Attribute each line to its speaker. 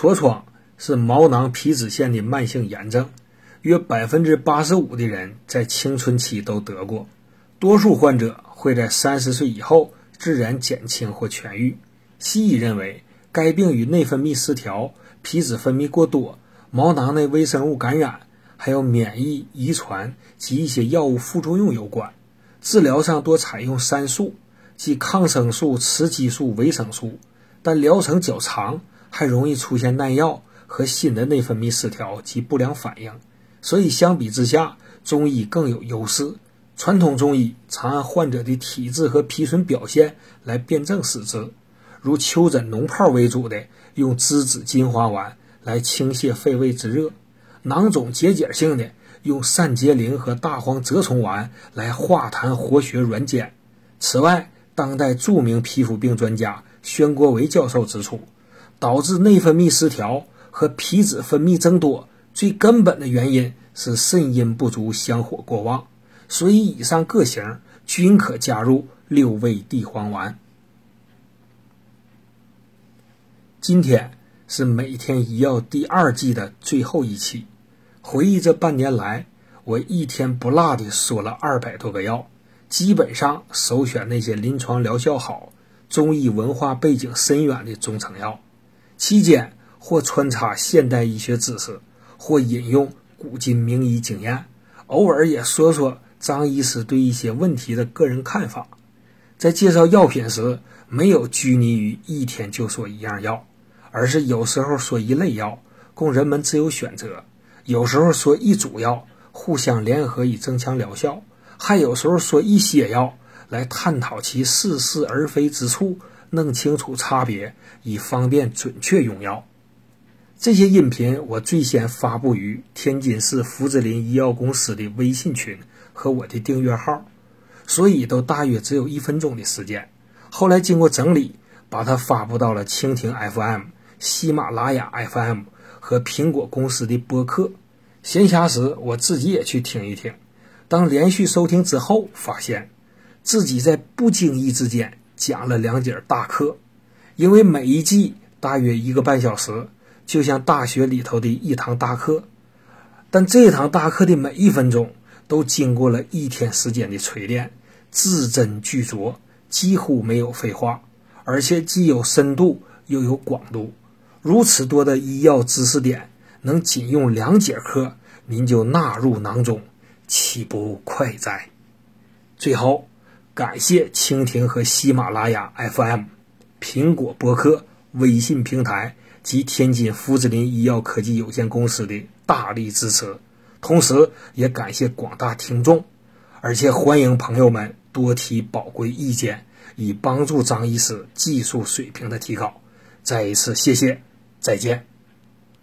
Speaker 1: 痤疮是毛囊皮脂腺的慢性炎症，约百分之八十五的人在青春期都得过，多数患者会在三十岁以后自然减轻或痊愈。西医认为，该病与内分泌失调、皮脂分泌过多、毛囊内微生物感染，还有免疫、遗传及一些药物副作用有关。治疗上多采用三素，即抗生素、雌激素、维生素，但疗程较长，还容易出现耐药和新的内分泌失调及不良反应。所以相比之下，中医更有优势。传统中医常按患者的体质和皮损表现来辨证施治。如丘疹脓疱为主的，用栀子金花丸来清泻肺胃之热；囊肿结节性的，用散结灵和大黄蛰虫丸来化痰活血软坚。此外，当代著名皮肤病专家宣国维教授指出，导致内分泌失调和皮脂分泌增多，最根本的原因是肾阴不足、香火过旺。所以，以上各型均可加入六味地黄丸。今天是每天医药第二季的最后一期。回忆这半年来，我一天不落的说了二百多个药，基本上首选那些临床疗效好、中医文化背景深远的中成药。期间或穿插现代医学知识，或引用古今名医经验，偶尔也说说张医师对一些问题的个人看法。在介绍药品时，没有拘泥于一天就说一样药。而是有时候说一类药供人们自由选择，有时候说一组药互相联合以增强疗效，还有时候说一些药来探讨其似是而非之处，弄清楚差别，以方便准确用药。这些音频我最先发布于天津市福之林医药公司的微信群和我的订阅号，所以都大约只有一分钟的时间。后来经过整理，把它发布到了蜻蜓 FM。喜马拉雅 FM 和苹果公司的播客，闲暇时我自己也去听一听。当连续收听之后，发现自己在不经意之间讲了两节大课。因为每一季大约一个半小时，就像大学里头的一堂大课。但这堂大课的每一分钟都经过了一天时间的锤炼，字斟句酌，几乎没有废话，而且既有深度又有广度。如此多的医药知识点，能仅用两节课，您就纳入囊中，岂不快哉？最后，感谢蜻蜓和喜马拉雅 FM、苹果播客、微信平台及天津福祉林医药科技有限公司的大力支持，同时也感谢广大听众，而且欢迎朋友们多提宝贵意见，以帮助张医师技术水平的提高。再一次谢谢。再见。